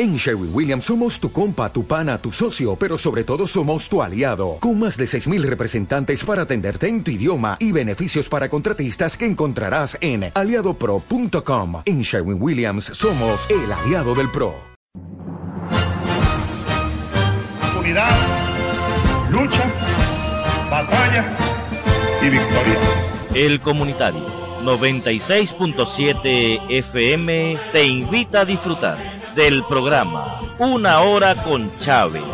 En Sherwin Williams somos tu compa, tu pana, tu socio, pero sobre todo somos tu aliado, con más de 6.000 representantes para atenderte en tu idioma y beneficios para contratistas que encontrarás en aliadopro.com. En Sherwin Williams somos el aliado del PRO. Unidad, lucha, batalla y victoria. El comunitario 96.7 FM te invita a disfrutar del programa Una hora con Chávez.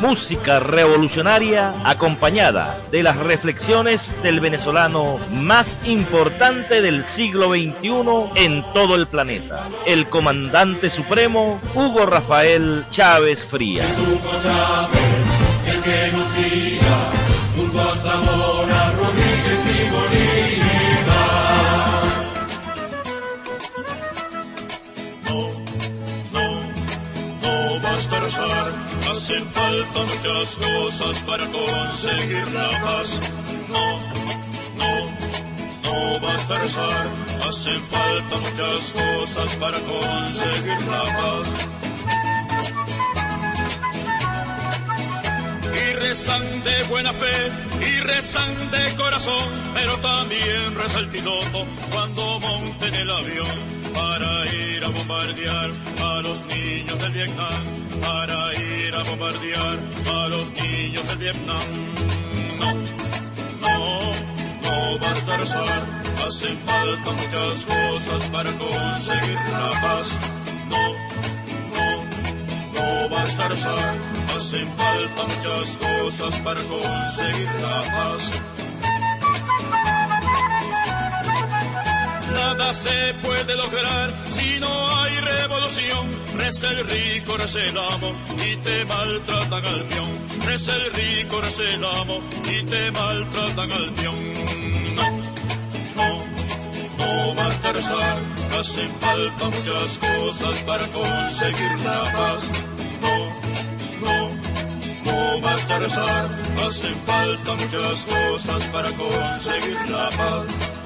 Música revolucionaria acompañada de las reflexiones del venezolano más importante del siglo XXI en todo el planeta, el comandante supremo Hugo Rafael Chávez Frías. el que nos junto a Zamora, Rodríguez y Hacen falta muchas cosas para conseguir la paz. No, no, no basta rezar. Hacen falta muchas cosas para conseguir la paz. Y rezan de buena fe y rezan de corazón, pero también reza el piloto cuando monten el avión para ir a bombardear a los niños del Vietnam, para ir a bombardear a los niños del Vietnam. No, no, no basta rezar, hacen falta muchas cosas para conseguir la paz. No, no, no basta rezar, hacen falta muchas cosas para conseguir la paz. Se puede lograr si no hay revolución. Reza el rico, reza el amo y te maltratan al peón. Reza el rico, reza el amo y te maltratan al peón. No, no, no basta rezar, hacen falta muchas cosas para conseguir la paz. No, no, no basta rezar, hacen falta muchas cosas para conseguir la paz.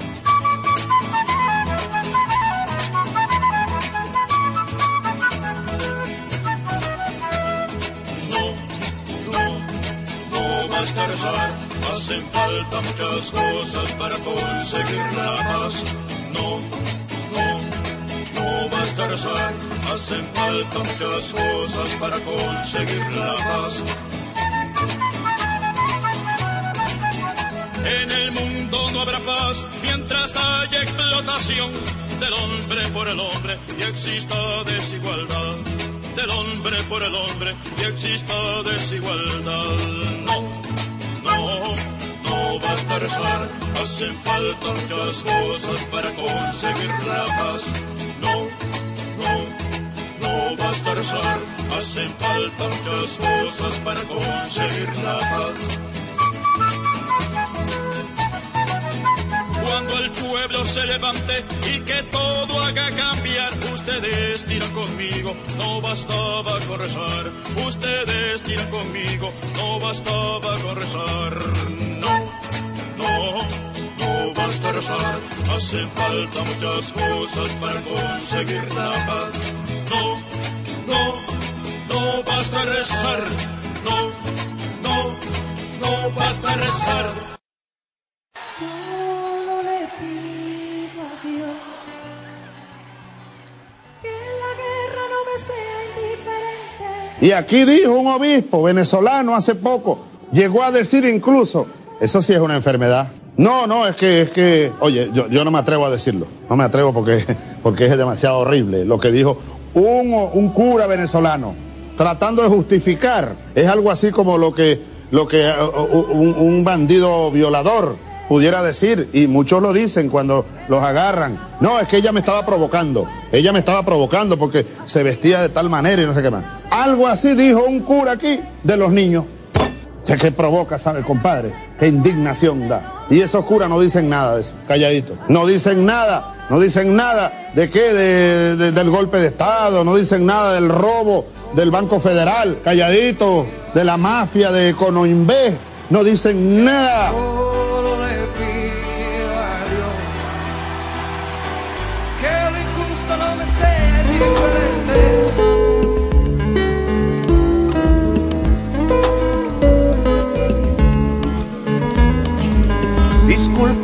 Hacen falta muchas cosas para conseguir la paz. No, no, no basta rezar. Hacen falta muchas cosas para conseguir la paz. En el mundo no habrá paz mientras haya explotación del hombre por el hombre y exista desigualdad. Del hombre por el hombre y exista desigualdad. No no, basta rezar, hacen falta muchas cosas para conseguir la paz. No, no, no basta rezar, hacen falta muchas cosas para conseguir la paz. Cuando el pueblo se levante y que todo haga cambiar. Ustedes tiran conmigo, no bastaba con rezar. Ustedes tiran conmigo, no bastaba con rezar. No, no, no basta rezar. Hacen falta muchas cosas para conseguir la paz. No, no, no basta rezar. No, no, no basta rezar. Y aquí dijo un obispo venezolano hace poco, llegó a decir incluso, eso sí es una enfermedad. No, no, es que, es que, oye, yo, yo no me atrevo a decirlo, no me atrevo porque, porque es demasiado horrible lo que dijo un, un cura venezolano, tratando de justificar, es algo así como lo que, lo que un, un bandido violador pudiera decir, y muchos lo dicen cuando los agarran, no, es que ella me estaba provocando, ella me estaba provocando porque se vestía de tal manera y no sé qué más. Algo así dijo un cura aquí de los niños. ¿Qué, qué provoca, sabe, compadre? ¿Qué indignación da? Y esos curas no dicen nada de eso, calladito. No dicen nada, no dicen nada de qué, de, del golpe de Estado, no dicen nada del robo del Banco Federal, calladito, de la mafia de Econoinvest, no dicen nada.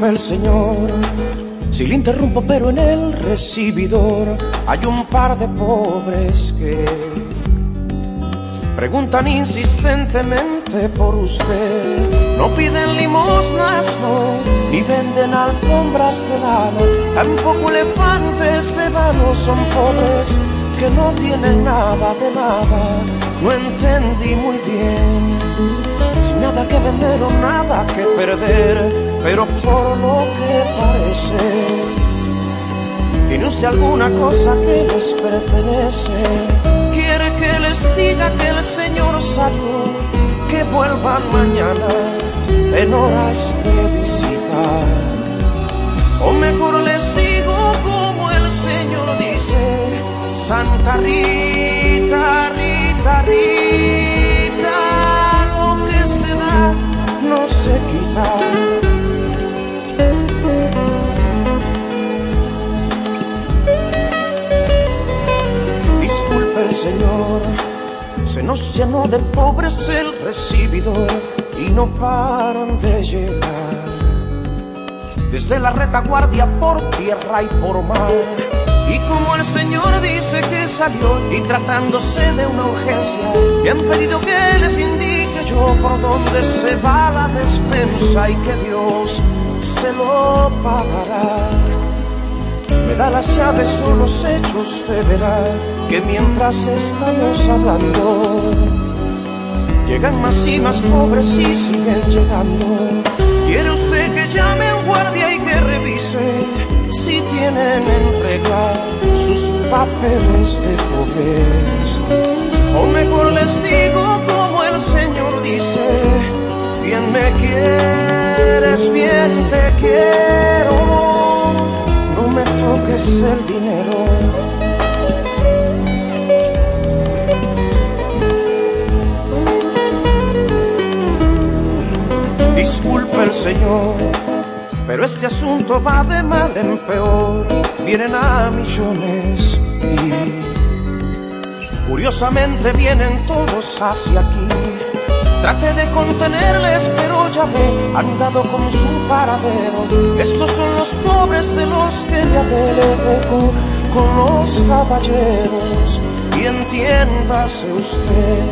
El señor si le interrumpo, pero en el recibidor hay un par de pobres que preguntan insistentemente por usted. No piden limosnas, no, ni venden alfombras de lana, tampoco elefantes de vano son pobres que no tienen nada de nada. No entendí muy bien sin nada que vender o nada que perder, pero por lo que parece, tiene usted alguna cosa que les pertenece. Quiere que les diga que el Señor salió, que vuelvan mañana en horas de visita. O mejor les digo como el Señor dice, Santa Rita, Rita, Rita Disculpe el Señor, se nos llenó de pobres el recibidor y no paran de llegar. Desde la retaguardia por tierra y por mar y como el Señor dice que salió y tratándose de una urgencia, me han pedido que les indique yo por dónde se va la despensa y que Dios se lo pagará. Me da las llaves o los hechos, te verá que mientras estamos hablando, llegan más y más pobres y siguen llegando. ¿Quiere usted que llame a un guardia y que revise? si tienen en regla sus papeles de pobres. O mejor les digo el Señor dice, bien me quieres, bien te quiero, no me toques el dinero. Disculpe el Señor pero este asunto va de mal en peor, vienen a millones curiosamente vienen todos hacia aquí. Trate de contenerles, pero ya ve, han dado con su paradero. Estos son los pobres de los que ya le dejo con los caballeros. Y entiéndase usted,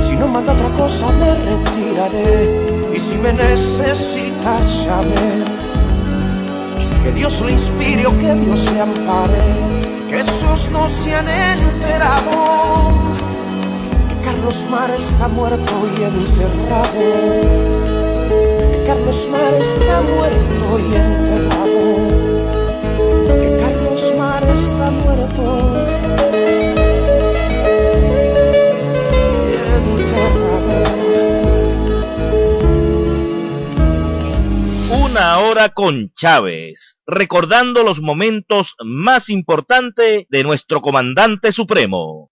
si no manda otra cosa me retiraré y si me necesitas llame. Que Dios lo inspire o que Dios le ampare. Que esos no se han enterado. Que Carlos Mar está muerto y enterrado. Que Carlos Mar está muerto y enterrado. Que Carlos Mar está muerto. Hora con Chávez, recordando los momentos más importantes de nuestro comandante supremo.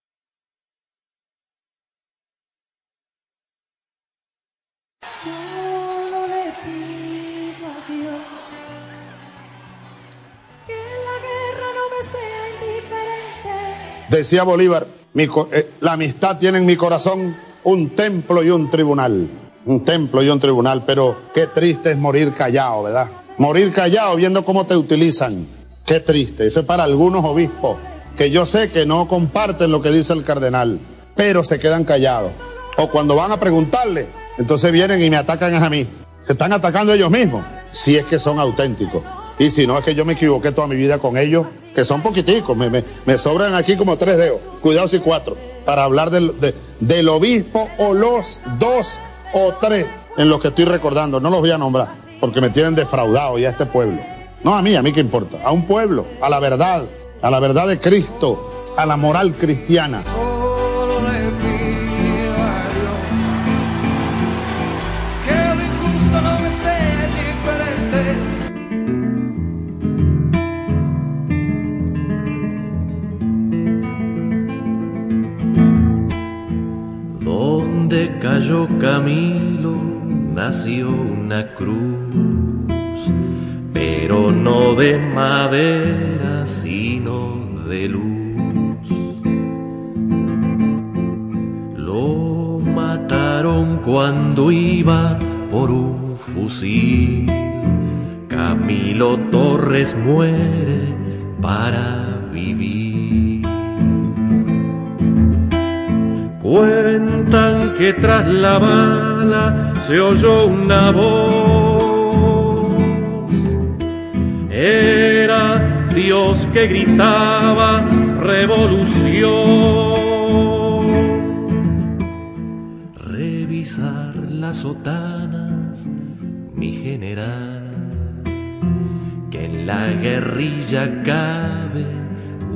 Decía Bolívar, eh, la amistad tiene en mi corazón un templo y un tribunal un templo y un tribunal, pero qué triste es morir callado, ¿verdad? Morir callado viendo cómo te utilizan. Qué triste. Eso es para algunos obispos que yo sé que no comparten lo que dice el cardenal, pero se quedan callados. O cuando van a preguntarle, entonces vienen y me atacan a mí. Se están atacando ellos mismos, si es que son auténticos. Y si no, es que yo me equivoqué toda mi vida con ellos, que son poquiticos, me, sobran aquí como tres dedos, cuidado si cuatro, para hablar del, del obispo o los dos o tres en los que estoy recordando, no los voy a nombrar, porque me tienen defraudado ya este pueblo. No a mí, a mí qué importa, a un pueblo, a la verdad, a la verdad de Cristo, a la moral cristiana. Cayó Camilo nació una cruz, pero no de madera, sino de luz. Lo mataron cuando iba por un fusil Camilo Torres muere para Cuentan que tras la bala se oyó una voz. Era Dios que gritaba revolución. Revisar las sotanas, mi general, que en la guerrilla cabe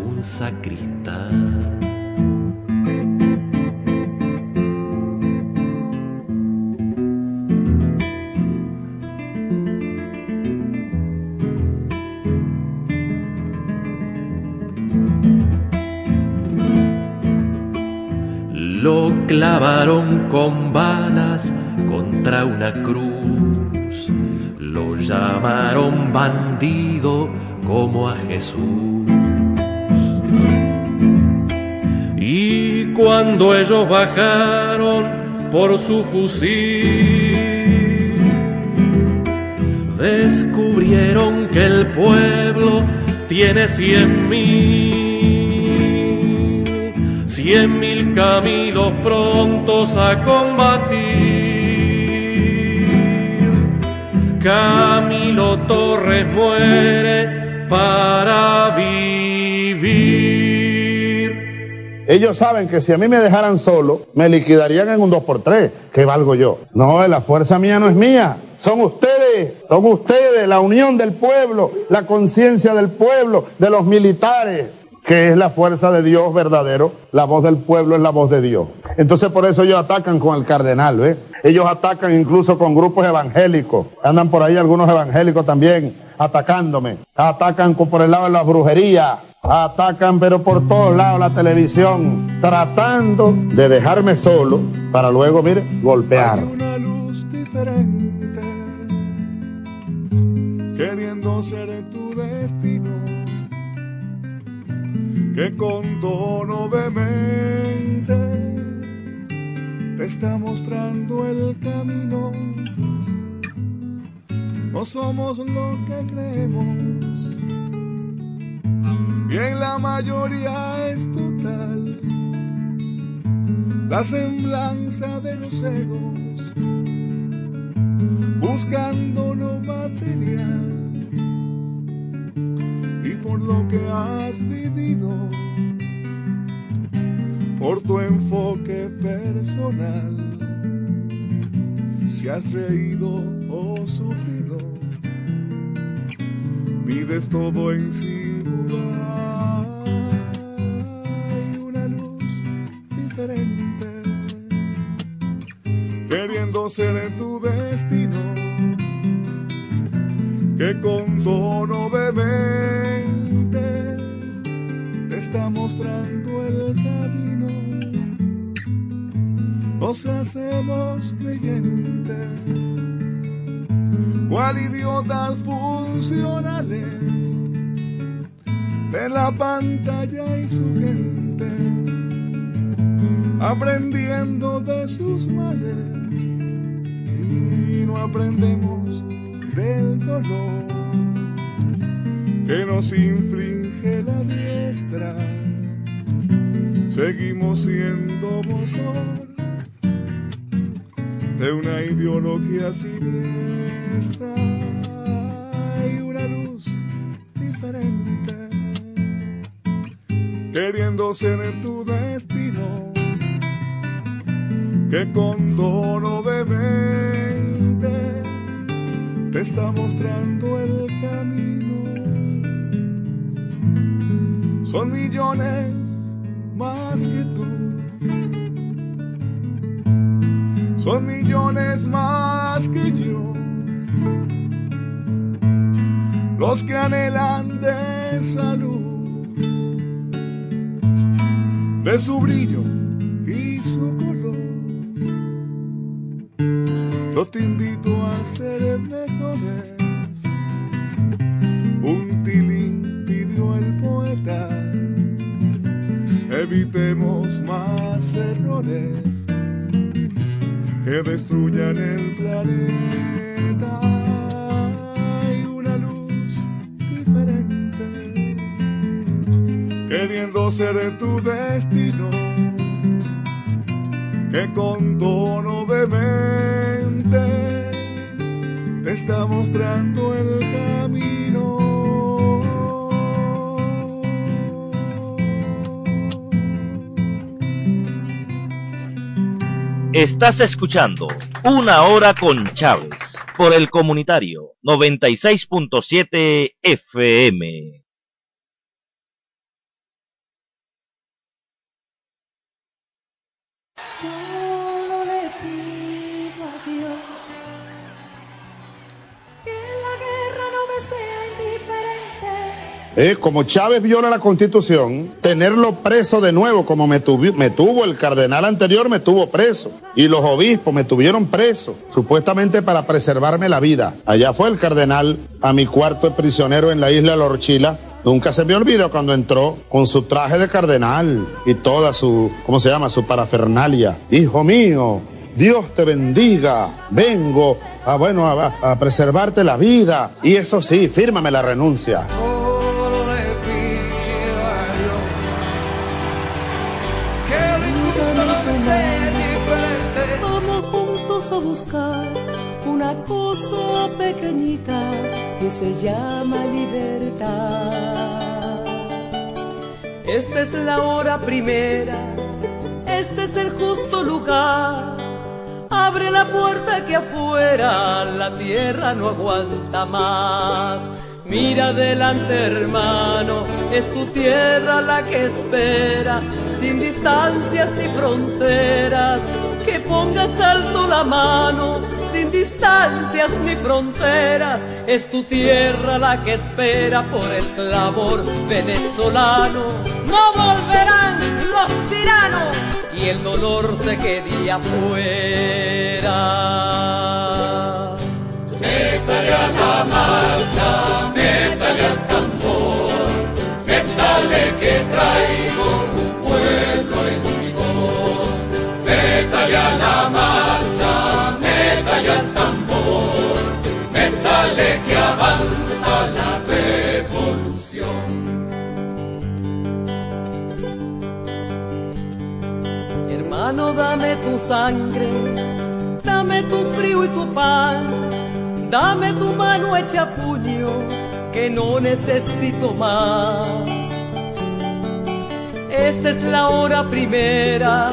un sacristán. Clavaron con balas contra una cruz. Lo llamaron bandido como a Jesús. Y cuando ellos bajaron por su fusil, descubrieron que el pueblo tiene cien mil cien mil caminos prontos a combatir. Camilo Torres muere para vivir. Ellos saben que si a mí me dejaran solo, me liquidarían en un 2x3. ¿Qué valgo yo? No, la fuerza mía no es mía. Son ustedes, son ustedes, la unión del pueblo, la conciencia del pueblo, de los militares, que es la fuerza de Dios verdadero, la voz del pueblo es la voz de Dios. Entonces por eso ellos atacan con el cardenal, ¿ves? Ellos atacan incluso con grupos evangélicos, andan por ahí algunos evangélicos también atacándome, atacan por el lado de la brujería, atacan pero por todos lados la televisión, tratando de dejarme solo para luego, mire, golpear. Queriendo ser tu destino que con tono vehemente te está mostrando el camino. No somos lo que creemos, bien la mayoría es total. La semblanza de los egos, buscando lo material y por lo que has vivido, por tu enfoque personal, si has reído o sufrido, mides todo en singular. Hay una luz diferente, queriendo ser tu destino que con tono Nos hacemos creyentes, cual idiotas funcionales de la pantalla y su gente, aprendiendo de sus males y no aprendemos del dolor que nos inflige la diestra. Seguimos siendo motor una ideología siniestra. Hay una luz diferente queriendo ser tu esa luz, de su brillo ser tu destino, que con tono de mente te está mostrando el camino. Estás escuchando Una Hora con Chávez por el comunitario 96.7 FM. Eh, como Chávez viola la constitución, tenerlo preso de nuevo, como me, me tuvo el cardenal anterior, me tuvo preso. Y los obispos me tuvieron preso, supuestamente para preservarme la vida. Allá fue el cardenal a mi cuarto de prisionero en la isla Lorchila. Nunca se me olvida cuando entró con su traje de cardenal y toda su, ¿cómo se llama? Su parafernalia. Hijo mío, Dios te bendiga. Vengo a, bueno, a, a preservarte la vida. Y eso sí, fírmame la renuncia. Se llama libertad. Esta es la hora primera, este es el justo lugar. Abre la puerta que afuera la tierra no aguanta más. Mira adelante hermano, es tu tierra la que espera, sin distancias ni fronteras, que pongas alto la mano, sin distancias ni fronteras, es tu tierra la que espera por el clamor venezolano. No volverán los tiranos y el dolor se quedía fuera. Métale a la marcha, métale al tambor, métale que traigo un pueblo en mi voz. Métale a la marcha, métale al tambor, métale que avanza la revolución. Hermano, dame tu sangre, dame tu frío y tu pan, dame tu mano hecha puño, que no necesito más. Esta es la hora primera,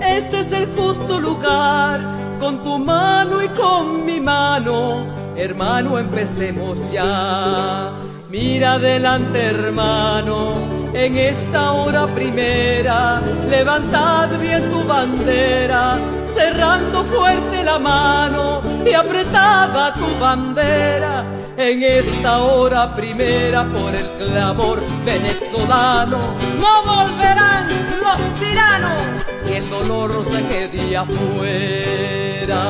este es el justo lugar, con tu mano y con mi mano, hermano, empecemos ya. Mira adelante, hermano, en esta hora primera, levantad bien tu bandera, cerrando fuerte la mano y apretada tu bandera. En esta hora primera, por el clamor venezolano, no volverán los tiranos y el dolor se quede afuera.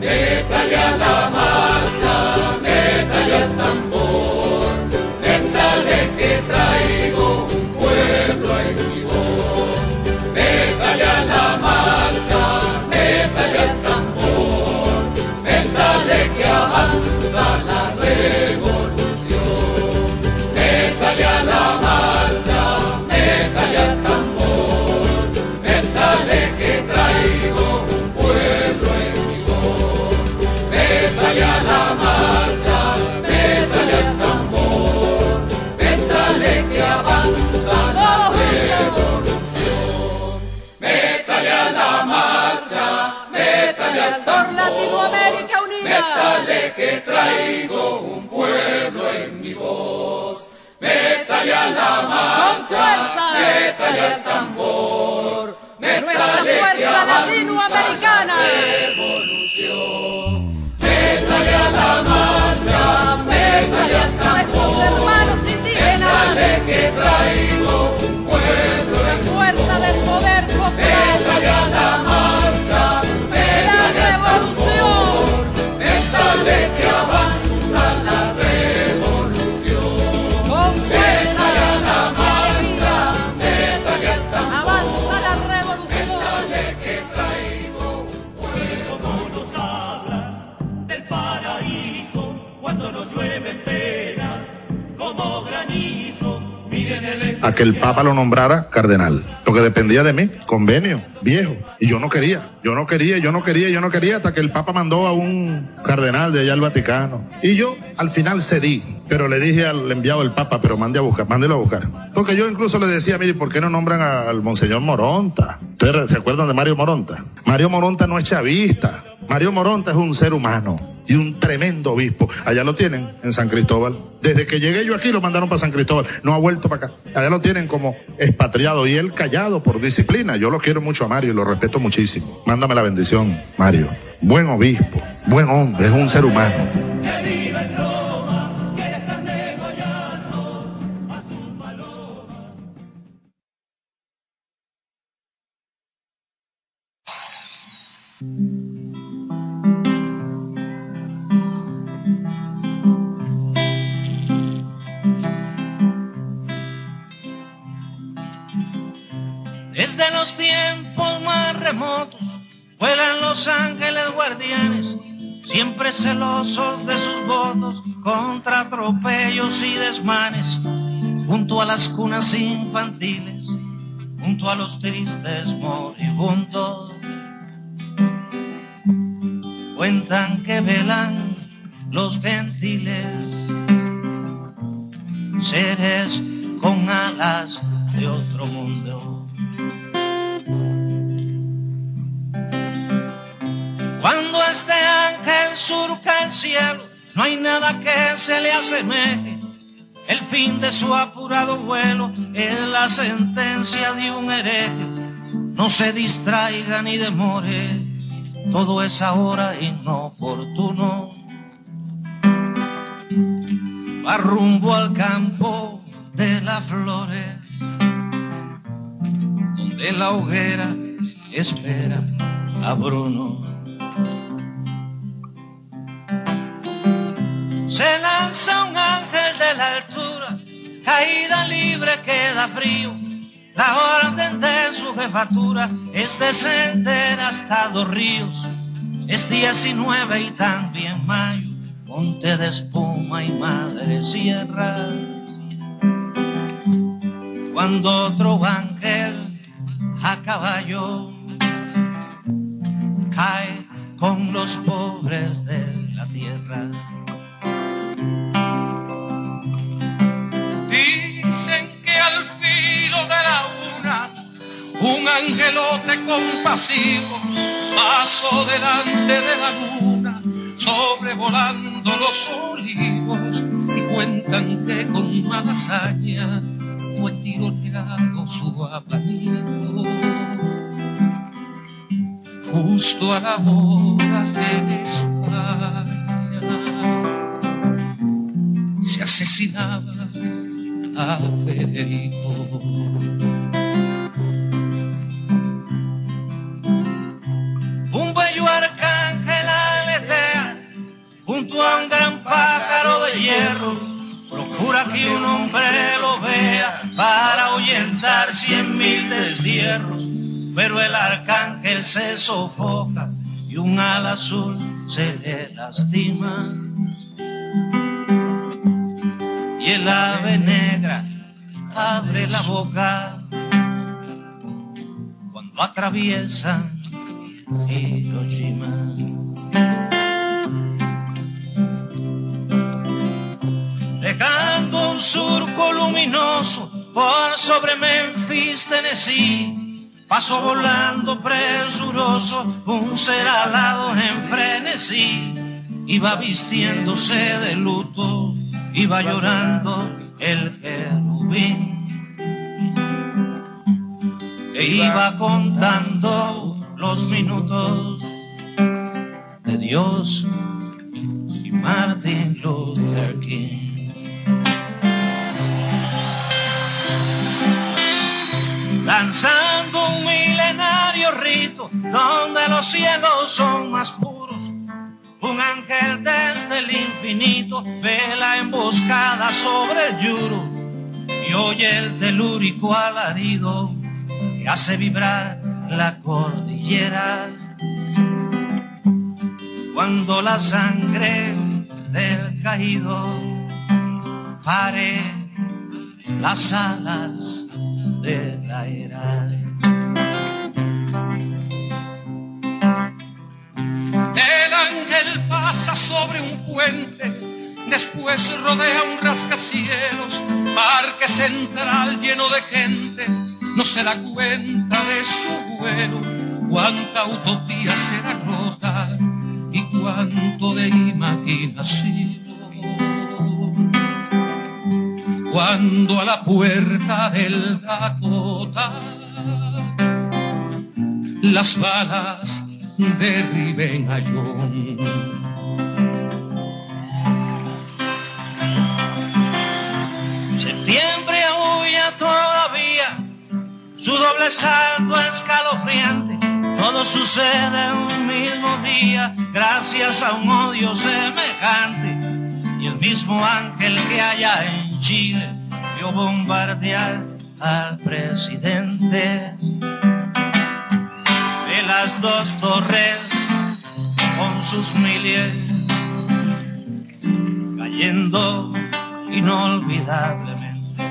Métale a la marcha, métale al tambor, métale que traigo un pueblo en mi voz. Métale a la marcha, métale al tambor, métale que avanza Que traigo un pueblo en mi voz. Métale a la marcha, métale al tambor. Métale que avanza la revolución. Métale a la marcha, métale al tambor. Métale que traigo un pueblo a que el Papa lo nombrara cardenal. Lo que dependía de mí, convenio, viejo. Y yo no quería, yo no quería, yo no quería, yo no quería hasta que el Papa mandó a un cardenal de allá al Vaticano. Y yo al final cedí, pero le dije al enviado del Papa, pero mande a buscar, mándelo a buscar. Porque yo incluso le decía, mire, ¿por qué no nombran al Monseñor Moronta? ¿Ustedes se acuerdan de Mario Moronta? Mario Moronta no es chavista. Mario Moronta es un ser humano y un tremendo obispo. Allá lo tienen, en San Cristóbal. Desde que llegué yo aquí lo mandaron para San Cristóbal. No ha vuelto para acá. Allá lo tienen como expatriado y él callado por disciplina. Yo lo quiero mucho a Mario y lo respeto muchísimo. Mándame la bendición, Mario. Buen obispo, buen hombre, es un ser humano. Desmanes, junto a las cunas infantiles, junto a los tristes moribundos. Cuentan que velan los gentiles, seres con alas de otro mundo. Cuando este ángel surca el cielo, no hay nada que se le asemeje. El fin de su apurado vuelo es la sentencia de un hereje. No se distraiga ni demore, todo es ahora inoportuno. Va rumbo al campo de las flores, donde la hoguera espera a Bruno. Se lanza un ángel de la altura, caída libre queda frío. La orden de su jefatura es descender hasta dos ríos. Es 19 y también mayo, monte de espuma y madre sierra. Cuando otro ángel a caballo cae con los pobres de la tierra. Angelote compasivo pasó delante de la luna, sobrevolando los olivos, y cuentan que con mala hazaña fue tiroteado su abanico. Justo a la hora de España se asesinaba a Federico. Pero el arcángel se sofoca y un ala azul se le lastima. Y el ave negra abre la boca cuando atraviesa Hiroshima. Dejando un surco luminoso por sobre Memphis, Tennessee, pasó volando presuroso un ser alado en frenesí, iba vistiéndose de luto, iba llorando el querubín e iba contando los minutos de Dios y Martin Luther King. Lanzando un milenario rito donde los cielos son más puros, un ángel desde el infinito ve la emboscada sobre el yuro y oye el telúrico alarido que hace vibrar la cordillera. Cuando la sangre del caído pare las alas El ángel pasa sobre un puente, después rodea un rascacielos, parque central lleno de gente, no se da cuenta de su vuelo, cuánta utopía será rota y cuánto de imaginación. Cuando a la puerta del Dakota las balas derriben a John. Septiembre aúlla todavía, su doble salto escalofriante. Todo sucede en un mismo día, gracias a un odio semejante. Y el mismo ángel que allá en Chile vio bombardear al presidente de las dos torres con sus miles cayendo inolvidablemente.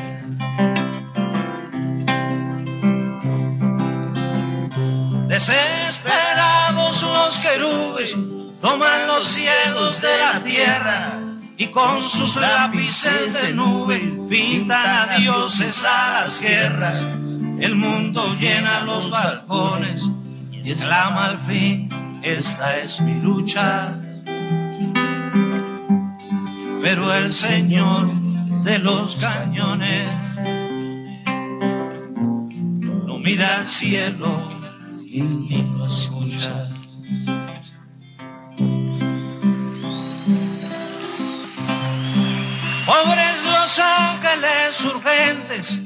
Desesperados los querubes toman los cielos de la tierra y con sus lápices de nube pintan a dioses a las guerras. El mundo llena los balcones y exclama al fin, esta es mi lucha. Pero el Señor de los cañones no mira al cielo y ni lo escucha. Pobres los ángeles urgentes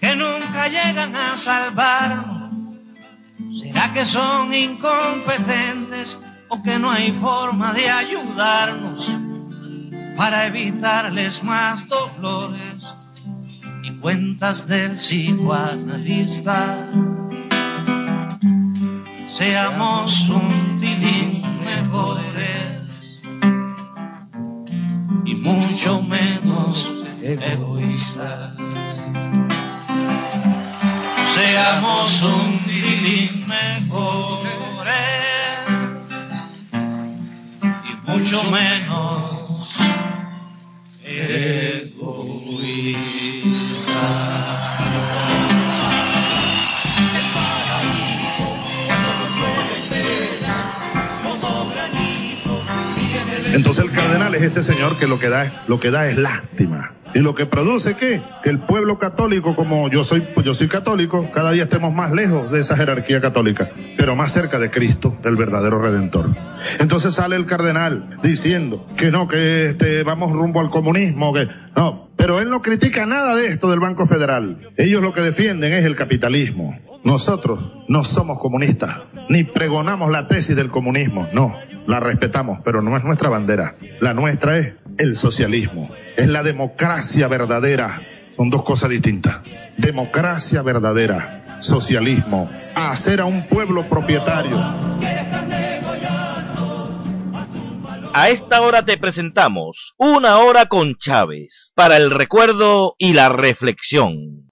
que nunca llegan a salvarnos. ¿Será que son incompetentes o que no hay forma de ayudarnos para evitarles más dolores y cuentas del psicoanalista? Seamos un tilín mejores y mucho menos egoístas. Seamos un tilín mejores y mucho menos Entonces el cardenal es este señor que lo que da es, lo que da es lástima. Y lo que produce? Que el pueblo católico, como yo soy, yo soy católico, cada día estemos más lejos de esa jerarquía católica, pero más cerca de Cristo, del verdadero redentor. Entonces sale el cardenal diciendo que no, que este, vamos rumbo al comunismo, que no, pero él no critica nada de esto del Banco Federal. Ellos lo que defienden es el capitalismo. Nosotros no somos comunistas, ni pregonamos la tesis del comunismo, no, la respetamos, pero no es nuestra bandera. La nuestra es el socialismo, es la democracia verdadera. Son dos cosas distintas. Democracia verdadera, socialismo, hacer a un pueblo propietario. A esta hora te presentamos Una hora con Chávez, para el recuerdo y la reflexión.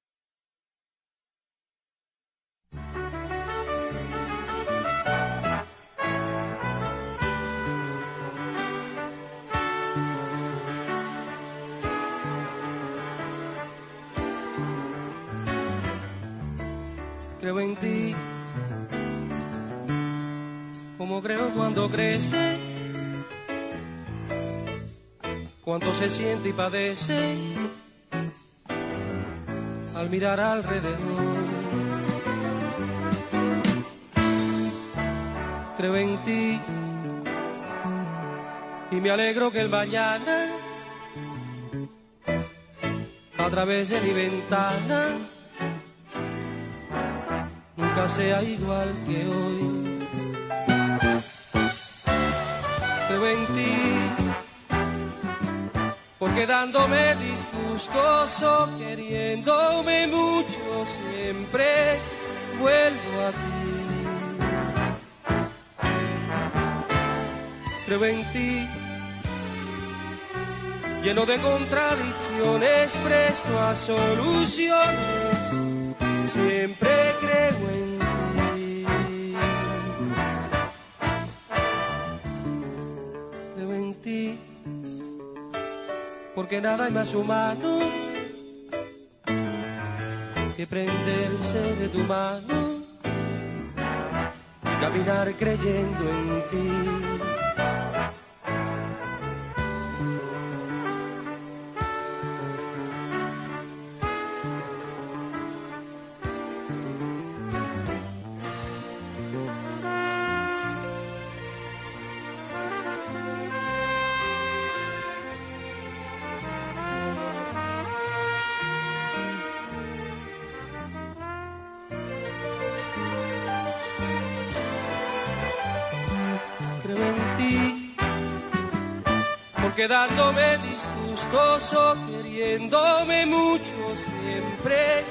Creo en ti, como creo cuando crece, cuánto se siente y padece. Al mirar alrededor. Creo en ti. Y me alegro que el mañana a través de mi ventana nunca sea igual que hoy. Creo en ti, porque dándome disgustoso, queriéndome mucho, siempre vuelvo a ti. Creo en ti, lleno de contradicciones, presto a soluciones siempre creo en ti. Creo en ti, porque nada es más humano que prenderse de tu mano y caminar creyendo en ti. Porque dándome disgustoso, queriéndome mucho, siempre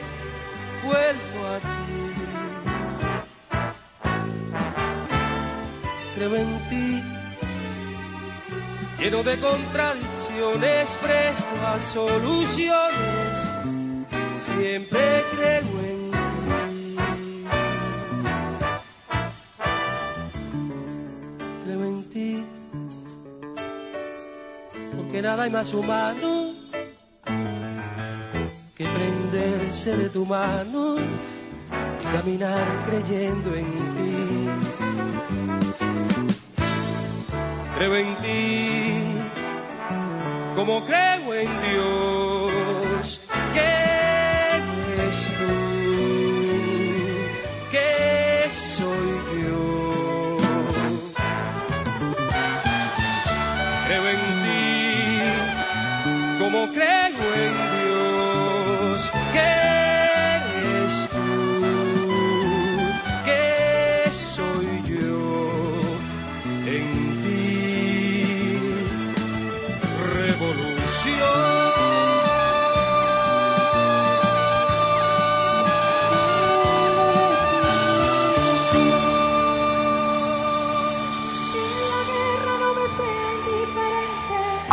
vuelvo a ti. Creo en ti, lleno de contradicciones, presto a soluciones, siempre creo en ti. Nada hay más humano que prenderse de tu mano y caminar creyendo en ti. Creo en ti, como creo en Dios,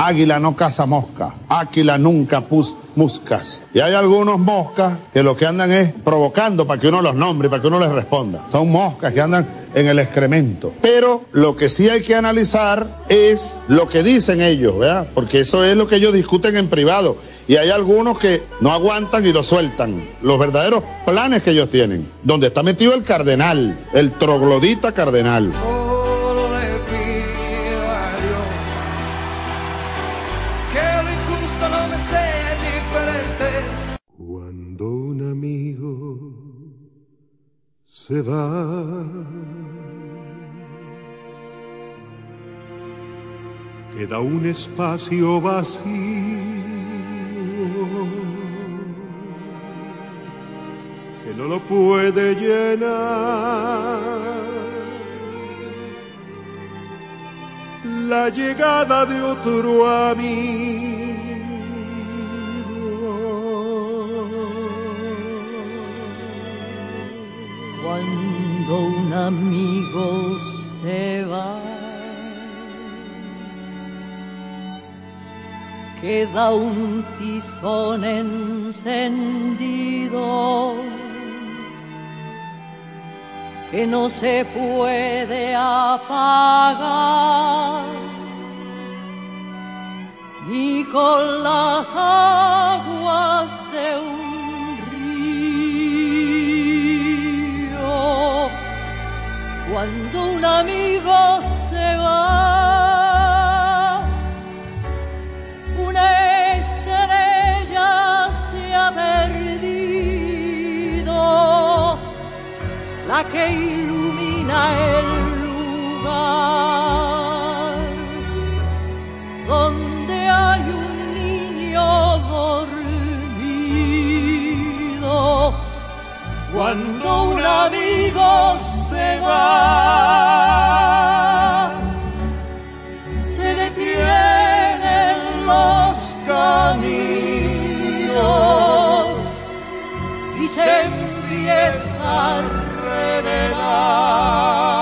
Águila no caza mosca, águila nunca pus muscas. Y hay algunos moscas que lo que andan es provocando para que uno los nombre, para que uno les responda. Son moscas que andan en el excremento. Pero lo que sí hay que analizar es lo que dicen ellos, ¿verdad? Porque eso es lo que ellos discuten en privado. Y hay algunos que no aguantan y lo sueltan. Los verdaderos planes que ellos tienen. Donde está metido el cardenal, el troglodita cardenal. Se va, queda un espacio vacío que no lo puede llenar. La llegada de otro Cuando un amigo se va, queda un tizón encendido que no se puede apagar. Ni con las aguas amigo se va, una estrella se ha perdido, la que ilumina el lugar donde hay un niño dormido. Cuando un amigo se va, se detienen los caminos y se empieza a revelar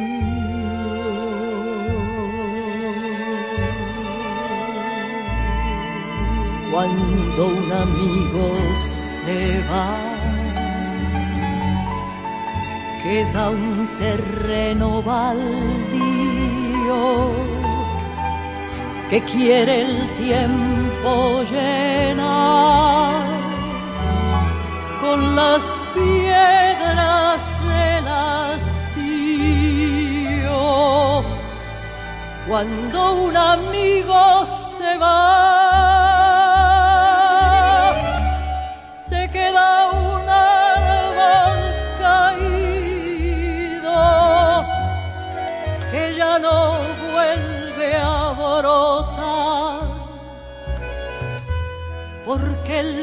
Cuando un amigo se va. Queda un terreno baldío que quiere el tiempo llenar con las piedras del hastío. Cuando un amigo se va.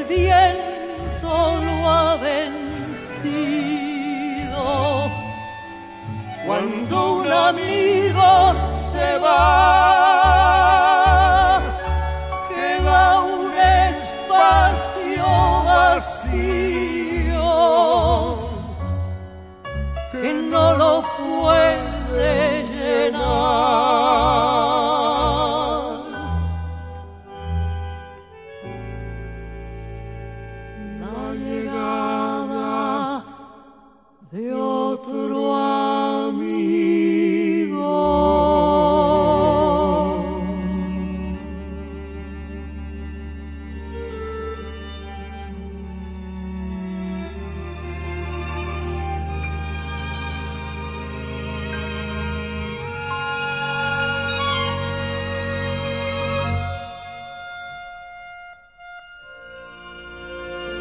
Viento lo ha vencido. Cuando un amigo se va,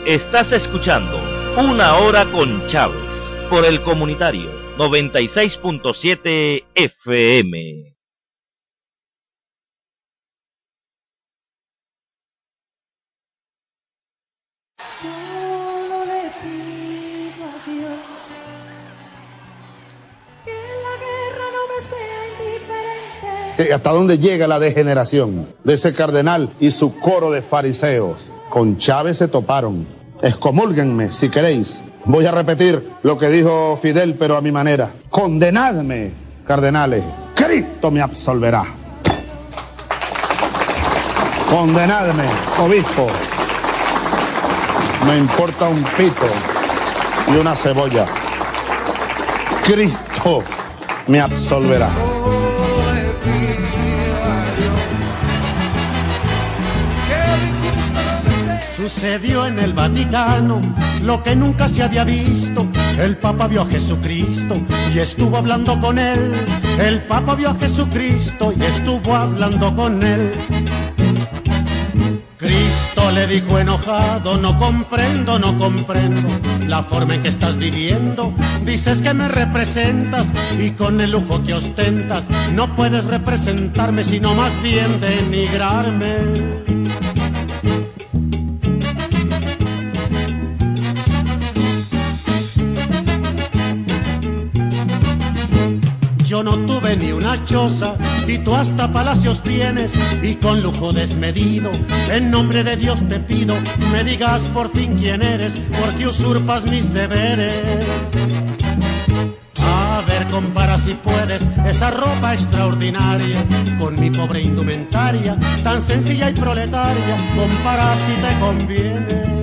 Estás escuchando Una Hora con Chávez por el Comunitario 96.7 FM. Solo le pido a Dios que la guerra no me sea indiferente. Eh, ¿Hasta dónde llega la degeneración de ese cardenal y su coro de fariseos? Con Chávez se toparon. Excomúlguenme si queréis. Voy a repetir lo que dijo Fidel, pero a mi manera. Condenadme, cardenales. Cristo me absolverá. Condenadme, obispo. Me importa un pito y una cebolla. Cristo me absolverá. Sucedió en el Vaticano lo que nunca se había visto. El Papa vio a Jesucristo y estuvo hablando con él. El Papa vio a Jesucristo y estuvo hablando con él. Cristo le dijo enojado, no comprendo, no comprendo la forma en que estás viviendo. Dices que me representas y con el lujo que ostentas no puedes representarme, sino más bien denigrarme. No tuve ni una choza y tú hasta palacios tienes y con lujo desmedido. En nombre de Dios te pido, me digas por fin quién eres, porque usurpas mis deberes. A ver, compara si puedes esa ropa extraordinaria con mi pobre indumentaria, tan sencilla y proletaria. Compara si te conviene.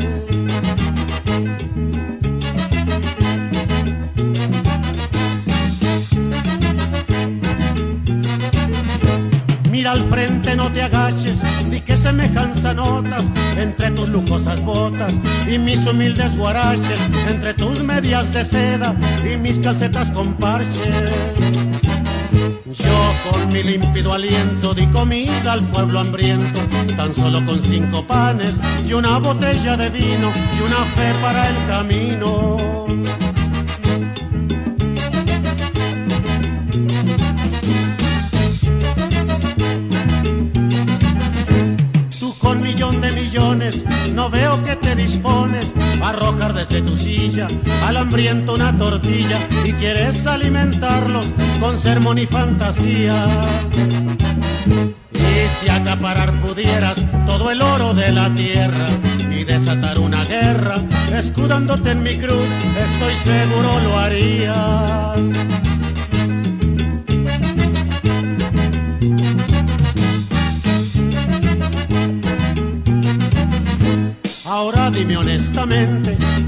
No te agaches, di que semejanza notas entre tus lujosas botas y mis humildes guaraches, entre tus medias de seda y mis calcetas con parches. Yo con mi límpido aliento di comida al pueblo hambriento, tan solo con cinco panes y una botella de vino y una fe para el camino. Veo que te dispones a arrojar desde tu silla al hambriento una tortilla y quieres alimentarlos con sermón y fantasía. Y si acaparar pudieras todo el oro de la tierra y desatar una guerra, escudándote en mi cruz, estoy seguro lo harías.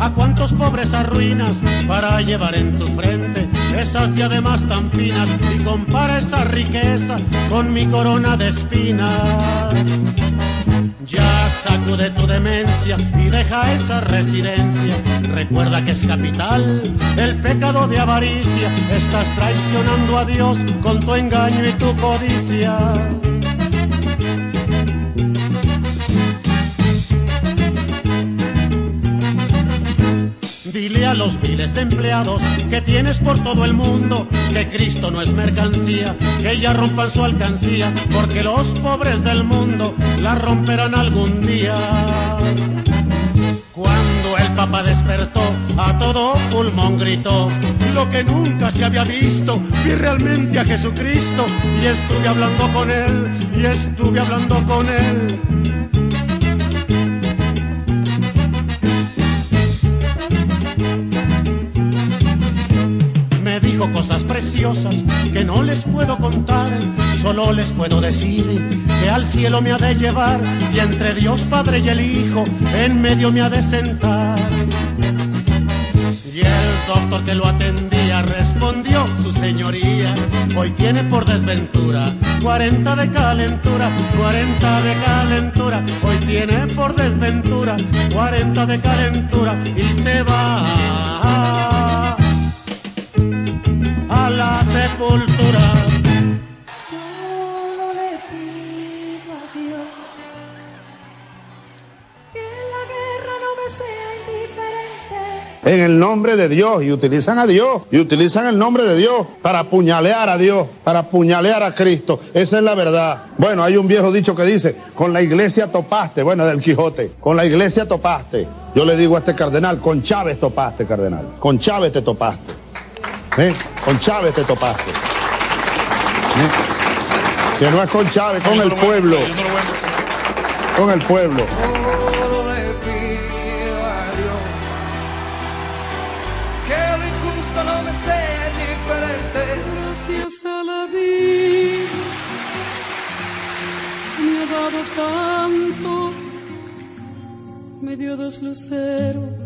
¿A cuántos pobres arruinas para llevar en tu frente esas diademas tan finas y compara esa riqueza con mi corona de espinas? Ya sacude tu demencia y deja esa residencia. Recuerda que es capital el pecado de avaricia. Estás traicionando a Dios con tu engaño y tu codicia. Los miles de empleados que tienes por todo el mundo que Cristo no es mercancía, que ya rompan su alcancía, porque los pobres del mundo la romperán algún día. Cuando el Papa despertó, a todo pulmón gritó, lo que nunca se había visto, vi realmente a Jesucristo y estuve hablando con él, y estuve hablando con él. Que no les puedo contar, solo les puedo decir que al cielo me ha de llevar y entre Dios Padre y el Hijo en medio me ha de sentar. Y el doctor que lo atendía respondió, su señoría, hoy tiene por desventura 40 de calentura, 40 de calentura, hoy tiene por desventura 40 de calentura y se va sepultura. Solo le pido a Dios que la guerra no me sea indiferente. En el nombre de Dios. Y utilizan a Dios. Y utilizan el nombre de Dios para apuñalear a Dios, para apuñalear a Cristo. Esa es la verdad. Bueno, hay un viejo dicho que dice, con la iglesia topaste. Bueno, del Quijote. Con la iglesia topaste. Yo le digo a este cardenal, con Chávez topaste, cardenal. Con Chávez te topaste. ¿Eh? Con Chávez te topaste. ¿Eh? Que no es con Chávez, con el pueblo. Con el pueblo. Solo le pido a Dios que lo injusto no me sea indiferente. Gracias a la vida me ha dado tanto, me dio dos luceros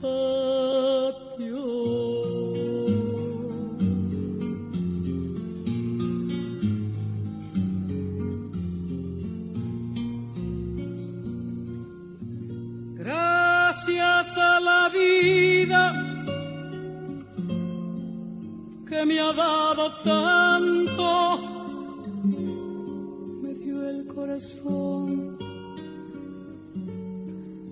patio. Gracias a la vida que me ha dado tanto, me dio el corazón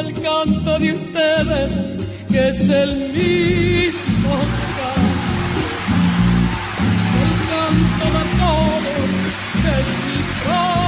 el canto de ustedes que es el mismo canto, el canto de todos que es mi propio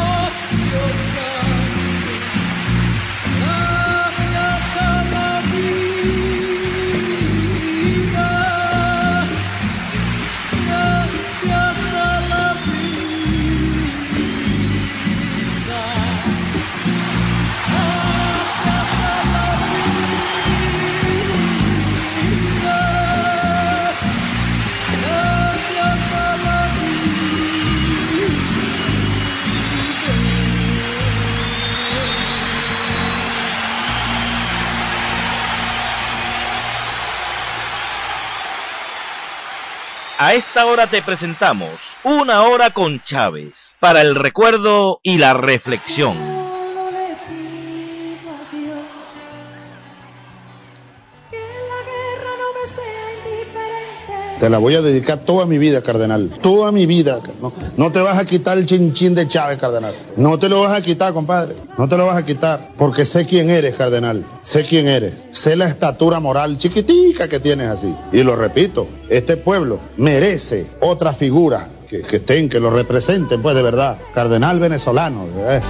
A esta hora te presentamos Una hora con Chávez, para el recuerdo y la reflexión. Te la voy a dedicar toda mi vida, cardenal. Toda mi vida. No, no, te vas a quitar el chinchín de Chávez, cardenal. No te lo vas a quitar, compadre. No te lo vas a quitar. Porque sé quién eres, cardenal. Sé quién eres. Sé la estatura moral chiquitica que tienes así. Y lo repito, este pueblo merece otra figura que, que estén, que lo representen, pues de verdad. Cardenal venezolano. ¿eh?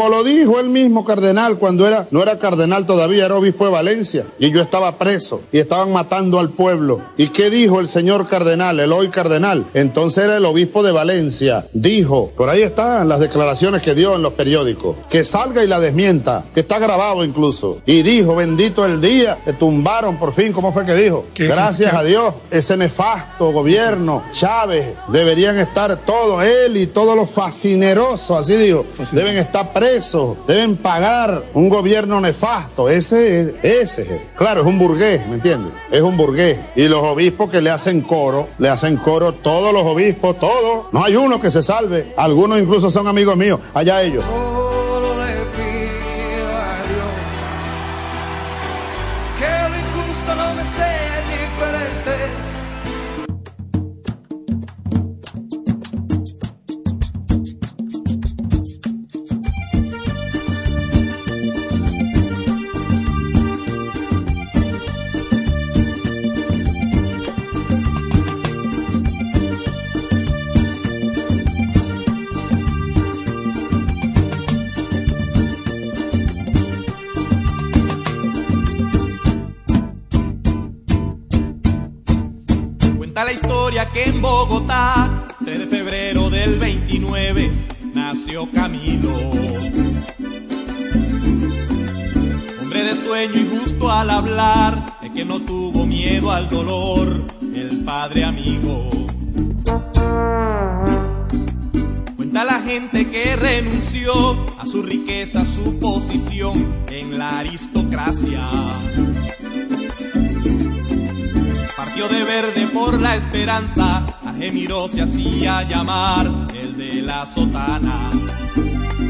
Como lo dijo el mismo cardenal cuando era, no era cardenal todavía, era obispo de Valencia, y yo estaba preso, y estaban matando al pueblo. ¿Y qué dijo el señor cardenal, el hoy cardenal? Entonces era el obispo de Valencia, dijo, por ahí están las declaraciones que dio en los periódicos, que salga y la desmienta, que está grabado incluso, y dijo, bendito el día, que tumbaron por fin, ¿cómo fue que dijo? Gracias a Dios, ese nefasto gobierno, Chávez, deberían estar todos, él y todos los fascinerosos, así dijo, deben estar presos, deben pagar un gobierno nefasto. Ese, ese, claro, es un burgués, ¿me entiendes? Es un burgués. Y los obispos que le hacen coro, le hacen coro todos los obispos, todos. No hay uno que se salve. Algunos incluso son amigos míos. Allá ellos. Camilo. Hombre de sueño y gusto al hablar, de que no tuvo miedo al dolor, el padre amigo. Cuenta la gente que renunció a su riqueza, su posición en la aristocracia partió de verde por la esperanza, a Gemiro se hacía llamar el la sotana.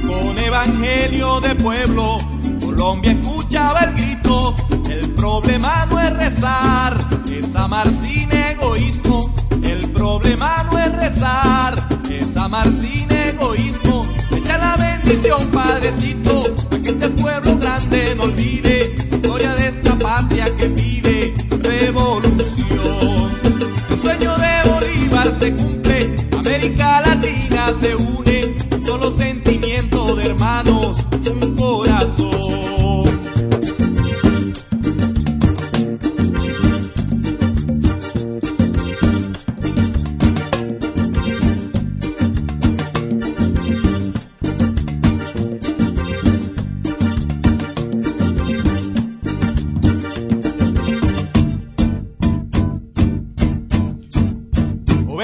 Con evangelio de pueblo, Colombia escuchaba el grito, el problema no es rezar, es amar sin egoísmo, el problema no es rezar, es amar sin egoísmo, echa la bendición padrecito, para que este pueblo grande no olvide. La historia de esta patria que vive revolución. El sueño de Bolívar se cumple, América Latina se une, solo sentimiento de hermanos,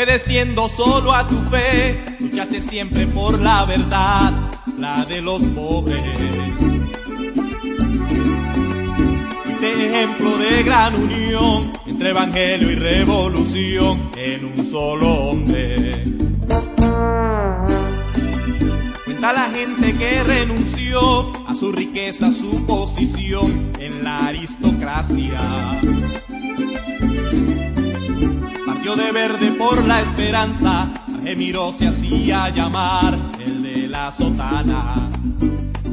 obedeciendo solo a tu fe, luchaste siempre por la verdad, la de los pobres. Fuiste ejemplo de gran unión entre evangelio y revolución en un solo hombre. Cuenta la gente que renunció a su riqueza, su posición en la aristocracia de verde por la esperanza, Argemiro se hacía llamar el de la sotana.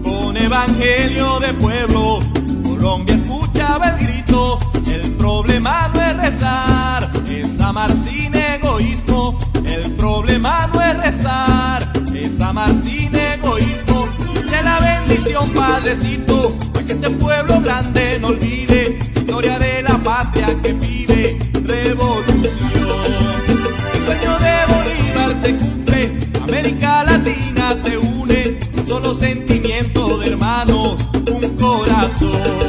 Con evangelio de pueblo, Colombia escuchaba el grito, el problema no es rezar, es amar sin egoísmo, el problema no es rezar, es amar sin egoísmo, de la bendición padrecito, para que este pueblo grande no olvide historia de la patria que vive revolución. Sentimiento de hermanos, un corazón.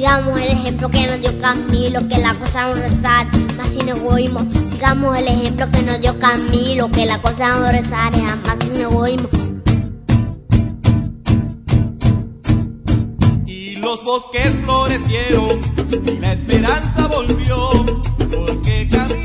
Sigamos el ejemplo que nos dio Camilo, que la cosa no rezar, más sin egoísmo. Sigamos el ejemplo que nos dio Camilo, que la cosa no rezar, es más sin egoísmo. Y los bosques florecieron y la esperanza volvió, porque Camilo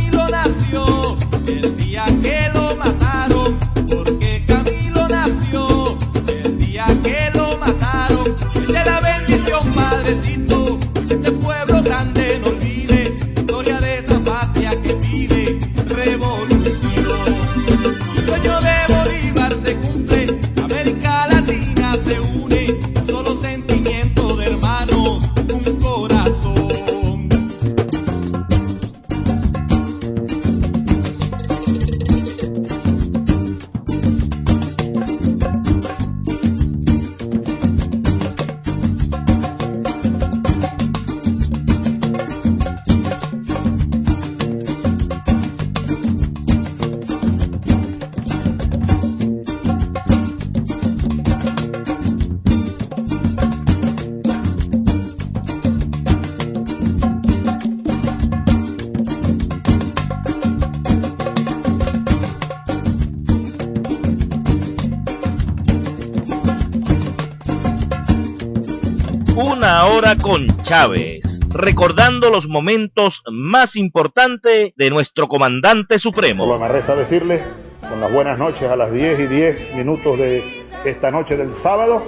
los momentos más importantes de nuestro comandante supremo. Solo me resta decirle, con las buenas noches a las 10 y 10 minutos de esta noche del sábado,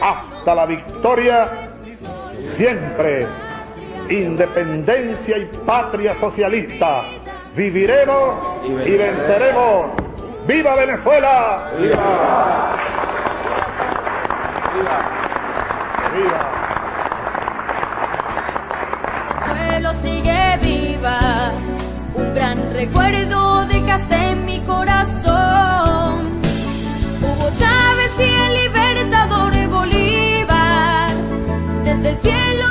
hasta la victoria, siempre, independencia y patria socialista, viviremos y venceremos. ¡Viva Venezuela! ¡Viva! ¡Viva! Pueblo sigue viva, un gran recuerdo dejaste en mi corazón. Hugo Chávez y el libertador Bolívar, desde el cielo